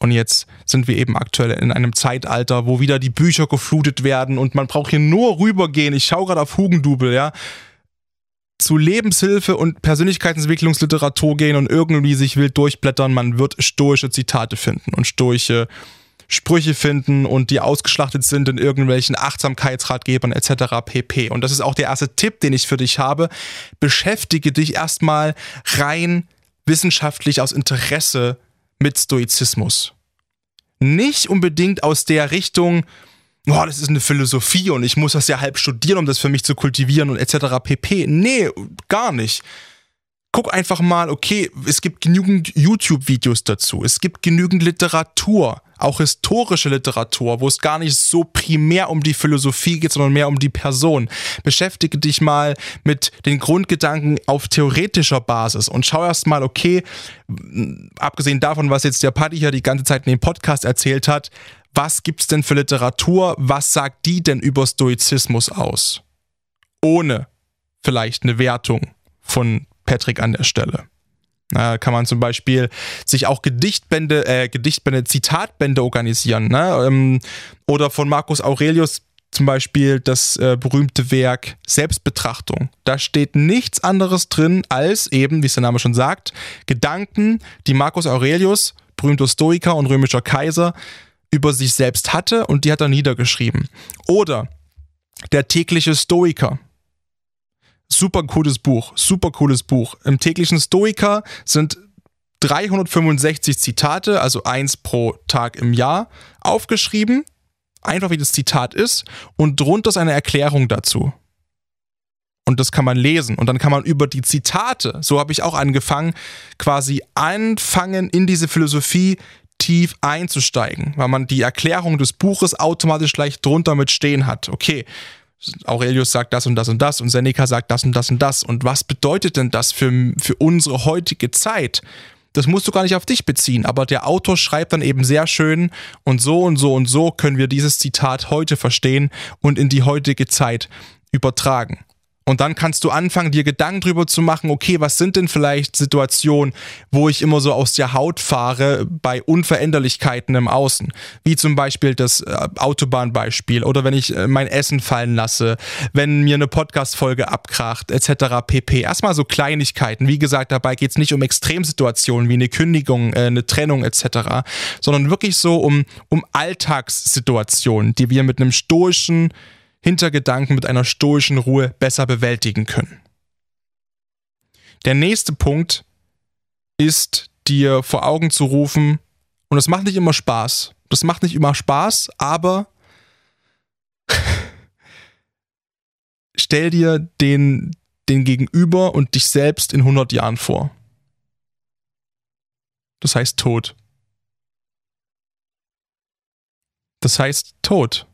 Speaker 1: Und jetzt sind wir eben aktuell in einem Zeitalter, wo wieder die Bücher geflutet werden und man braucht hier nur rübergehen. Ich schaue gerade auf Hugendubel, ja. zu Lebenshilfe und Persönlichkeitsentwicklungsliteratur gehen und irgendwie sich wild durchblättern, man wird stoische Zitate finden und stoische Sprüche finden und die ausgeschlachtet sind in irgendwelchen Achtsamkeitsratgebern etc. pp. Und das ist auch der erste Tipp, den ich für dich habe. Beschäftige dich erstmal rein wissenschaftlich aus Interesse mit Stoizismus. Nicht unbedingt aus der Richtung, oh, das ist eine Philosophie und ich muss das ja halb studieren, um das für mich zu kultivieren und etc. pp. Nee, gar nicht guck einfach mal, okay, es gibt genügend YouTube-Videos dazu, es gibt genügend Literatur, auch historische Literatur, wo es gar nicht so primär um die Philosophie geht, sondern mehr um die Person. Beschäftige dich mal mit den Grundgedanken auf theoretischer Basis und schau erst mal, okay, abgesehen davon, was jetzt der Paddy hier die ganze Zeit in dem Podcast erzählt hat, was gibt's denn für Literatur? Was sagt die denn über Stoizismus aus? Ohne vielleicht eine Wertung von Patrick an der Stelle. Da kann man zum Beispiel sich auch Gedichtbände, äh, Gedichtbände, Zitatbände organisieren. Ne? Ähm, oder von Marcus Aurelius zum Beispiel das äh, berühmte Werk Selbstbetrachtung. Da steht nichts anderes drin als eben, wie es der Name schon sagt, Gedanken, die Marcus Aurelius, berühmter Stoiker und römischer Kaiser, über sich selbst hatte und die hat er niedergeschrieben. Oder der tägliche Stoiker Super cooles Buch, super cooles Buch. Im täglichen Stoiker sind 365 Zitate, also eins pro Tag im Jahr, aufgeschrieben. Einfach wie das Zitat ist. Und drunter ist eine Erklärung dazu. Und das kann man lesen. Und dann kann man über die Zitate, so habe ich auch angefangen, quasi anfangen, in diese Philosophie tief einzusteigen, weil man die Erklärung des Buches automatisch gleich drunter mit stehen hat. Okay, Aurelius sagt das und das und das und Seneca sagt das und das und das. Und was bedeutet denn das für, für unsere heutige Zeit? Das musst du gar nicht auf dich beziehen, aber der Autor schreibt dann eben sehr schön und so und so und so können wir dieses Zitat heute verstehen und in die heutige Zeit übertragen. Und dann kannst du anfangen, dir Gedanken drüber zu machen, okay, was sind denn vielleicht Situationen, wo ich immer so aus der Haut fahre bei Unveränderlichkeiten im Außen? Wie zum Beispiel das äh, Autobahnbeispiel oder wenn ich äh, mein Essen fallen lasse, wenn mir eine Podcast-Folge abkracht, etc. pp. Erstmal so Kleinigkeiten. Wie gesagt, dabei geht es nicht um Extremsituationen wie eine Kündigung, äh, eine Trennung etc., sondern wirklich so um, um Alltagssituationen, die wir mit einem stoischen, Hintergedanken mit einer stoischen Ruhe besser bewältigen können. Der nächste Punkt ist dir vor Augen zu rufen, und das macht nicht immer Spaß. Das macht nicht immer Spaß, aber stell dir den, den Gegenüber und dich selbst in 100 Jahren vor. Das heißt Tod. Das heißt Tod.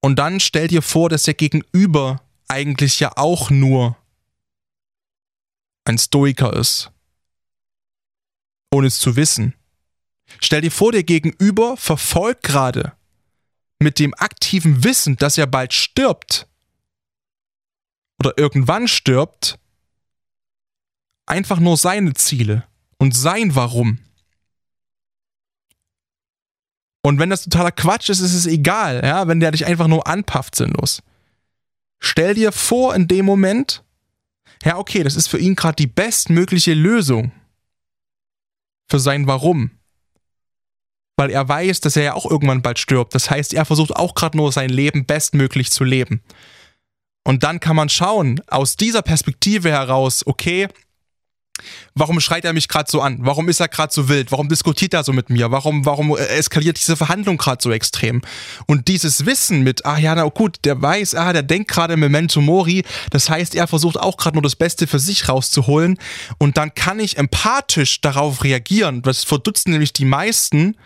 Speaker 1: Und dann stell dir vor, dass der Gegenüber eigentlich ja auch nur ein Stoiker ist. Ohne es zu wissen. Stell dir vor, der Gegenüber verfolgt gerade mit dem aktiven Wissen, dass er bald stirbt oder irgendwann stirbt, einfach nur seine Ziele und sein Warum. Und wenn das totaler Quatsch ist, ist es egal, ja, wenn der dich einfach nur anpafft sinnlos. Stell dir vor in dem Moment, ja, okay, das ist für ihn gerade die bestmögliche Lösung für sein Warum. Weil er weiß, dass er ja auch irgendwann bald stirbt. Das heißt, er versucht auch gerade nur sein Leben bestmöglich zu leben. Und dann kann man schauen, aus dieser Perspektive heraus, okay, Warum schreit er mich gerade so an? Warum ist er gerade so wild? Warum diskutiert er so mit mir? Warum, warum äh, eskaliert diese Verhandlung gerade so extrem? Und dieses Wissen mit, ah ja, na gut, der weiß, ah, der denkt gerade Memento Mori, das heißt, er versucht auch gerade nur das Beste für sich rauszuholen und dann kann ich empathisch darauf reagieren. Das verdutzen nämlich die meisten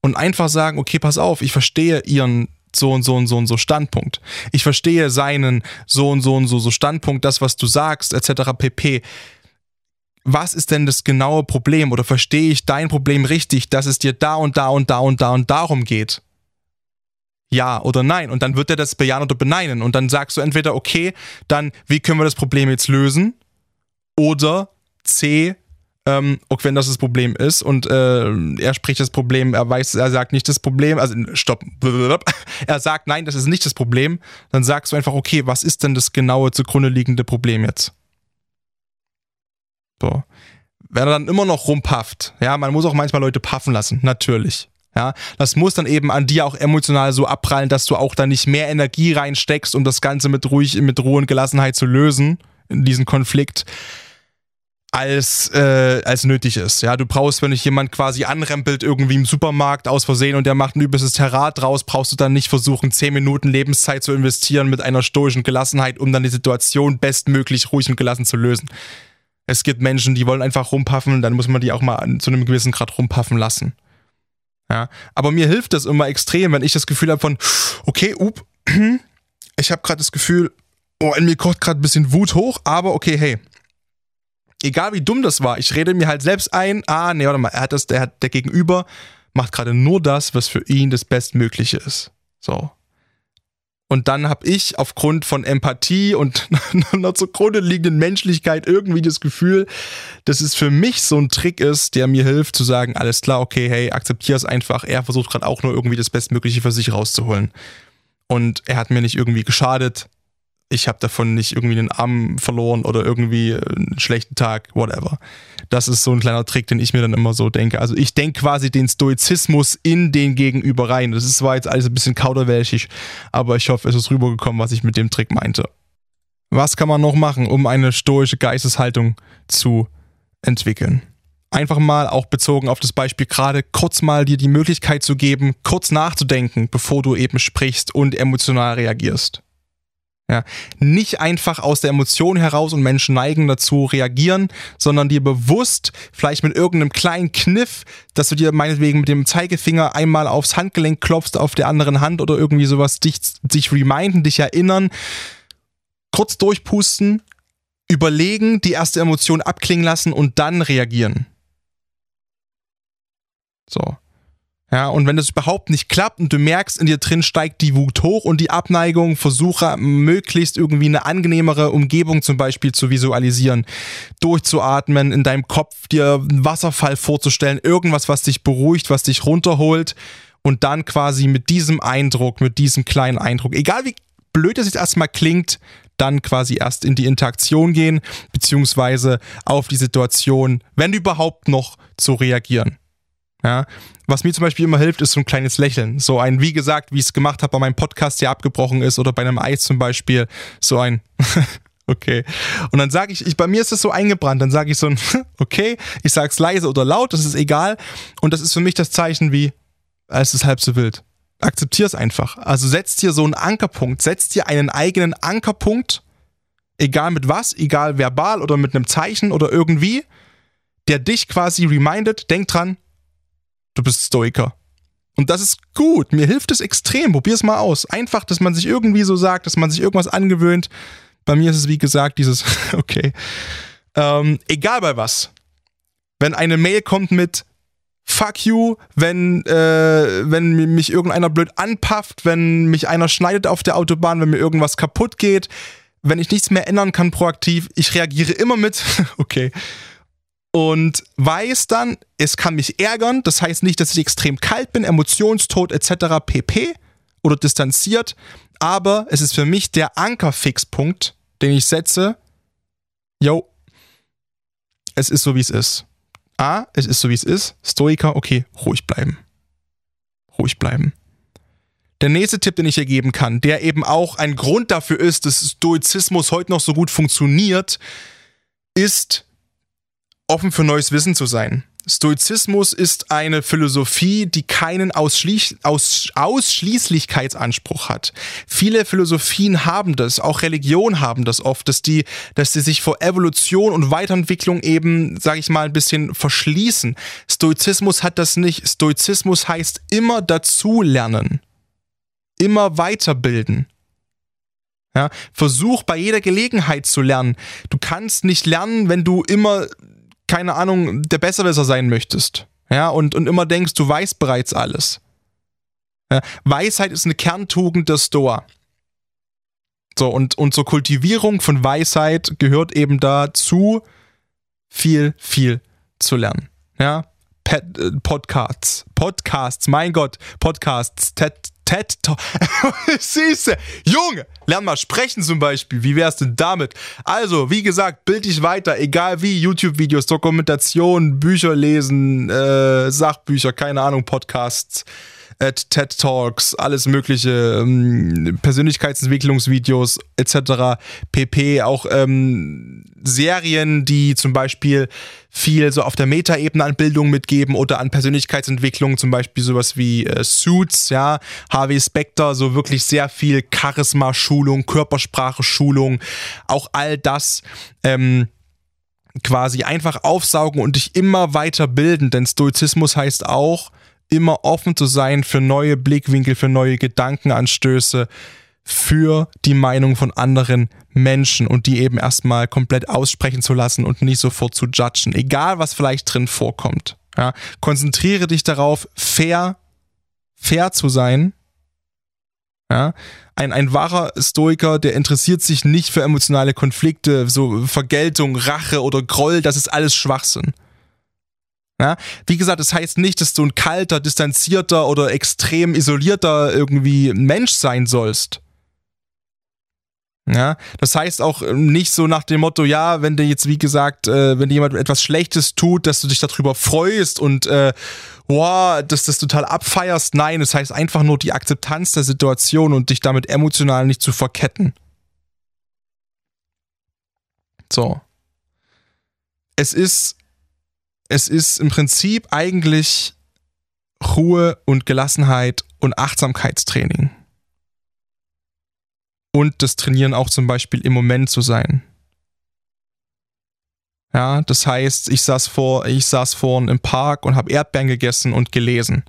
Speaker 1: und einfach sagen, okay, pass auf, ich verstehe ihren so und so und so und so Standpunkt. Ich verstehe seinen so und so und so so Standpunkt, das, was du sagst, etc. pp was ist denn das genaue Problem oder verstehe ich dein Problem richtig, dass es dir da und da und da und da und darum geht? Ja oder nein. Und dann wird er das bejahen oder beneinen. Und dann sagst du entweder, okay, dann wie können wir das Problem jetzt lösen? Oder C, ähm, auch wenn das das Problem ist und äh, er spricht das Problem, er weiß, er sagt nicht das Problem, also stopp, er sagt nein, das ist nicht das Problem, dann sagst du einfach, okay, was ist denn das genaue zugrunde liegende Problem jetzt? So. Wenn er dann immer noch rumpafft, ja, man muss auch manchmal Leute paffen lassen, natürlich. Ja, das muss dann eben an dir auch emotional so abprallen, dass du auch da nicht mehr Energie reinsteckst, um das Ganze mit ruhig, mit Ruhe und Gelassenheit zu lösen, in diesen Konflikt als, äh, als nötig ist. Ja, du brauchst, wenn dich jemand quasi anrempelt irgendwie im Supermarkt aus Versehen und der macht ein übelstes Terrat draus, brauchst du dann nicht versuchen, 10 Minuten Lebenszeit zu investieren mit einer stoischen Gelassenheit, um dann die Situation bestmöglich ruhig und gelassen zu lösen. Es gibt Menschen, die wollen einfach rumpaffen, dann muss man die auch mal zu einem gewissen Grad rumpaffen lassen. Ja, aber mir hilft das immer extrem, wenn ich das Gefühl habe von, okay, up, ich habe gerade das Gefühl, oh, in mir kocht gerade ein bisschen Wut hoch, aber okay, hey, egal wie dumm das war, ich rede mir halt selbst ein, ah, nee, warte mal, er hat das, der der Gegenüber macht gerade nur das, was für ihn das Bestmögliche ist. So. Und dann habe ich aufgrund von Empathie und einer zugrunde liegenden Menschlichkeit irgendwie das Gefühl, dass es für mich so ein Trick ist, der mir hilft zu sagen, alles klar, okay, hey, akzeptier es einfach. Er versucht gerade auch nur irgendwie das Bestmögliche für sich rauszuholen. Und er hat mir nicht irgendwie geschadet ich habe davon nicht irgendwie einen Arm verloren oder irgendwie einen schlechten Tag, whatever. Das ist so ein kleiner Trick, den ich mir dann immer so denke. Also ich denke quasi den Stoizismus in den Gegenüber rein. Das zwar jetzt alles ein bisschen kauderwelschig, aber ich hoffe, es ist rübergekommen, was ich mit dem Trick meinte. Was kann man noch machen, um eine stoische Geisteshaltung zu entwickeln? Einfach mal auch bezogen auf das Beispiel gerade kurz mal dir die Möglichkeit zu geben, kurz nachzudenken, bevor du eben sprichst und emotional reagierst. Ja, nicht einfach aus der Emotion heraus und Menschen neigen dazu reagieren, sondern dir bewusst, vielleicht mit irgendeinem kleinen Kniff, dass du dir meinetwegen mit dem Zeigefinger einmal aufs Handgelenk klopfst auf der anderen Hand oder irgendwie sowas, dich, dich reminden, dich erinnern, kurz durchpusten, überlegen, die erste Emotion abklingen lassen und dann reagieren. So. Ja, und wenn das überhaupt nicht klappt und du merkst, in dir drin steigt die Wut hoch und die Abneigung, versuche möglichst irgendwie eine angenehmere Umgebung zum Beispiel zu visualisieren, durchzuatmen, in deinem Kopf dir einen Wasserfall vorzustellen, irgendwas, was dich beruhigt, was dich runterholt und dann quasi mit diesem Eindruck, mit diesem kleinen Eindruck, egal wie blöd es jetzt erstmal klingt, dann quasi erst in die Interaktion gehen, beziehungsweise auf die Situation, wenn überhaupt noch, zu reagieren. Ja, was mir zum Beispiel immer hilft, ist so ein kleines Lächeln. So ein, wie gesagt, wie ich es gemacht habe bei meinem Podcast, der abgebrochen ist, oder bei einem Eis zum Beispiel, so ein okay. Und dann sage ich, ich, bei mir ist das so eingebrannt, dann sage ich so ein okay, ich sage es leise oder laut, das ist egal. Und das ist für mich das Zeichen wie, es ist halb so wild. Akzeptier es einfach. Also setz dir so einen Ankerpunkt, setz dir einen eigenen Ankerpunkt, egal mit was, egal verbal oder mit einem Zeichen oder irgendwie, der dich quasi remindet, denk dran, du bist Stoiker. Und das ist gut. Mir hilft es extrem. Probier es mal aus. Einfach, dass man sich irgendwie so sagt, dass man sich irgendwas angewöhnt. Bei mir ist es, wie gesagt, dieses, okay. Ähm, egal bei was. Wenn eine Mail kommt mit Fuck you, wenn, äh, wenn mich irgendeiner blöd anpafft, wenn mich einer schneidet auf der Autobahn, wenn mir irgendwas kaputt geht, wenn ich nichts mehr ändern kann proaktiv, ich reagiere immer mit, okay, und weiß dann, es kann mich ärgern. Das heißt nicht, dass ich extrem kalt bin, emotionstot etc. pp. oder distanziert. Aber es ist für mich der Ankerfixpunkt, den ich setze. Yo, es ist so, wie es ist. A, es ist so, wie es ist. Stoiker, okay, ruhig bleiben. Ruhig bleiben. Der nächste Tipp, den ich hier geben kann, der eben auch ein Grund dafür ist, dass Stoizismus heute noch so gut funktioniert, ist offen für neues Wissen zu sein. Stoizismus ist eine Philosophie, die keinen Ausschließ Aus Ausschließlichkeitsanspruch hat. Viele Philosophien haben das, auch Religionen haben das oft, dass die, dass sie sich vor Evolution und Weiterentwicklung eben, sag ich mal, ein bisschen verschließen. Stoizismus hat das nicht. Stoizismus heißt immer dazu lernen. Immer weiterbilden. Ja, versuch bei jeder Gelegenheit zu lernen. Du kannst nicht lernen, wenn du immer keine Ahnung, der Besserwisser sein möchtest. Ja, und, und immer denkst, du weißt bereits alles. Ja, Weisheit ist eine Kerntugend der Stoa. So, und, und zur Kultivierung von Weisheit gehört eben dazu viel, viel zu lernen. Ja, äh, Podcasts, Podcasts, mein Gott, Podcasts, TED, TED Talk. Siehste, Junge, lern mal sprechen zum Beispiel. Wie wär's denn damit? Also, wie gesagt, bild dich weiter, egal wie, YouTube-Videos, Dokumentation, Bücher lesen, äh, Sachbücher, keine Ahnung, Podcasts. TED Talks, alles mögliche, ähm, Persönlichkeitsentwicklungsvideos etc. pp. Auch ähm, Serien, die zum Beispiel viel so auf der Metaebene an Bildung mitgeben oder an Persönlichkeitsentwicklung, zum Beispiel sowas wie äh, Suits, ja, Harvey Specter, so wirklich sehr viel Charisma-Schulung, Körpersprache-Schulung, auch all das. Ähm, quasi einfach aufsaugen und dich immer weiter bilden, denn Stoizismus heißt auch, immer offen zu sein für neue Blickwinkel, für neue Gedankenanstöße, für die Meinung von anderen Menschen und die eben erstmal komplett aussprechen zu lassen und nicht sofort zu judgen, egal was vielleicht drin vorkommt. Ja, konzentriere dich darauf, fair, fair zu sein. Ja, ein, ein wahrer Stoiker, der interessiert sich nicht für emotionale Konflikte, so Vergeltung, Rache oder Groll, das ist alles Schwachsinn. Ja, wie gesagt, das heißt nicht, dass du ein kalter, distanzierter oder extrem isolierter irgendwie Mensch sein sollst. Ja, das heißt auch nicht so nach dem Motto, ja, wenn dir jetzt, wie gesagt, äh, wenn dir jemand etwas Schlechtes tut, dass du dich darüber freust und äh, wow, dass das total abfeierst. Nein, das heißt einfach nur die Akzeptanz der Situation und dich damit emotional nicht zu verketten. So. Es ist es ist im Prinzip eigentlich Ruhe und Gelassenheit und Achtsamkeitstraining. Und das Trainieren auch zum Beispiel im Moment zu sein. Ja, das heißt, ich saß vor, ich saß vorhin im Park und habe Erdbeeren gegessen und gelesen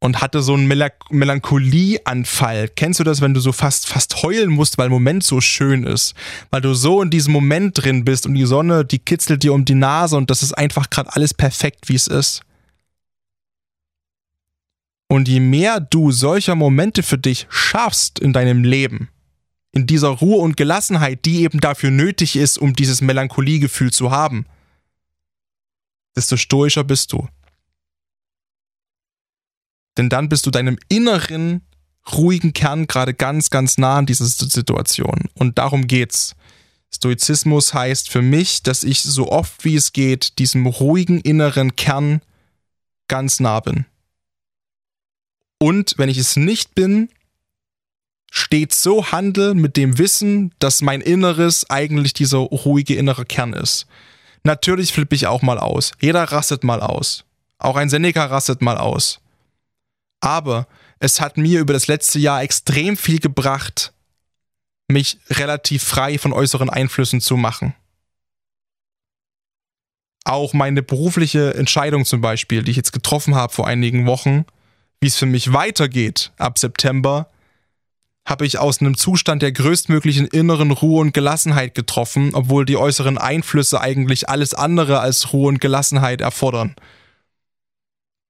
Speaker 1: und hatte so einen Mel Melancholieanfall. Kennst du das, wenn du so fast, fast heulen musst, weil der Moment so schön ist? Weil du so in diesem Moment drin bist und die Sonne, die kitzelt dir um die Nase und das ist einfach gerade alles perfekt, wie es ist. Und je mehr du solcher Momente für dich schaffst in deinem Leben, in dieser Ruhe und Gelassenheit, die eben dafür nötig ist, um dieses Melancholiegefühl zu haben, desto stoischer bist du. Denn dann bist du deinem inneren, ruhigen Kern gerade ganz, ganz nah an dieser Situation. Und darum geht's. Stoizismus heißt für mich, dass ich so oft wie es geht diesem ruhigen inneren Kern ganz nah bin. Und wenn ich es nicht bin, steht so handel mit dem Wissen, dass mein Inneres eigentlich dieser ruhige innere Kern ist. Natürlich flippe ich auch mal aus. Jeder rastet mal aus. Auch ein Seneca rastet mal aus. Aber es hat mir über das letzte Jahr extrem viel gebracht, mich relativ frei von äußeren Einflüssen zu machen. Auch meine berufliche Entscheidung zum Beispiel, die ich jetzt getroffen habe vor einigen Wochen, wie es für mich weitergeht ab September, habe ich aus einem Zustand der größtmöglichen inneren Ruhe und Gelassenheit getroffen, obwohl die äußeren Einflüsse eigentlich alles andere als Ruhe und Gelassenheit erfordern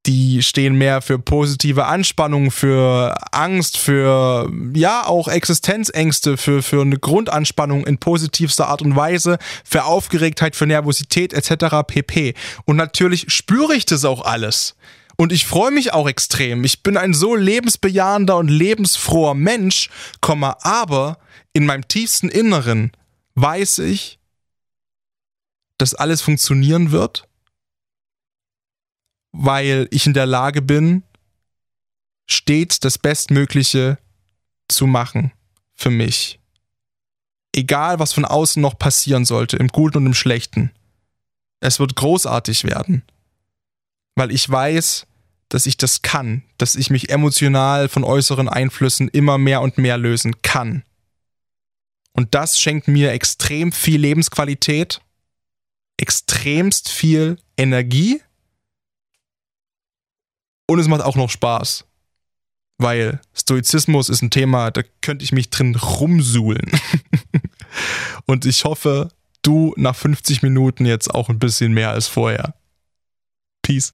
Speaker 1: die stehen mehr für positive Anspannung, für Angst, für ja auch Existenzängste, für, für eine Grundanspannung in positivster Art und Weise, für Aufgeregtheit, für Nervosität etc. pp. Und natürlich spüre ich das auch alles. Und ich freue mich auch extrem. Ich bin ein so lebensbejahender und lebensfroher Mensch, aber in meinem tiefsten Inneren weiß ich, dass alles funktionieren wird weil ich in der Lage bin, stets das Bestmögliche zu machen für mich. Egal, was von außen noch passieren sollte, im Guten und im Schlechten. Es wird großartig werden. Weil ich weiß, dass ich das kann, dass ich mich emotional von äußeren Einflüssen immer mehr und mehr lösen kann. Und das schenkt mir extrem viel Lebensqualität, extremst viel Energie und es macht auch noch Spaß. Weil Stoizismus ist ein Thema, da könnte ich mich drin rumsuhlen. Und ich hoffe, du nach 50 Minuten jetzt auch ein bisschen mehr als vorher. Peace.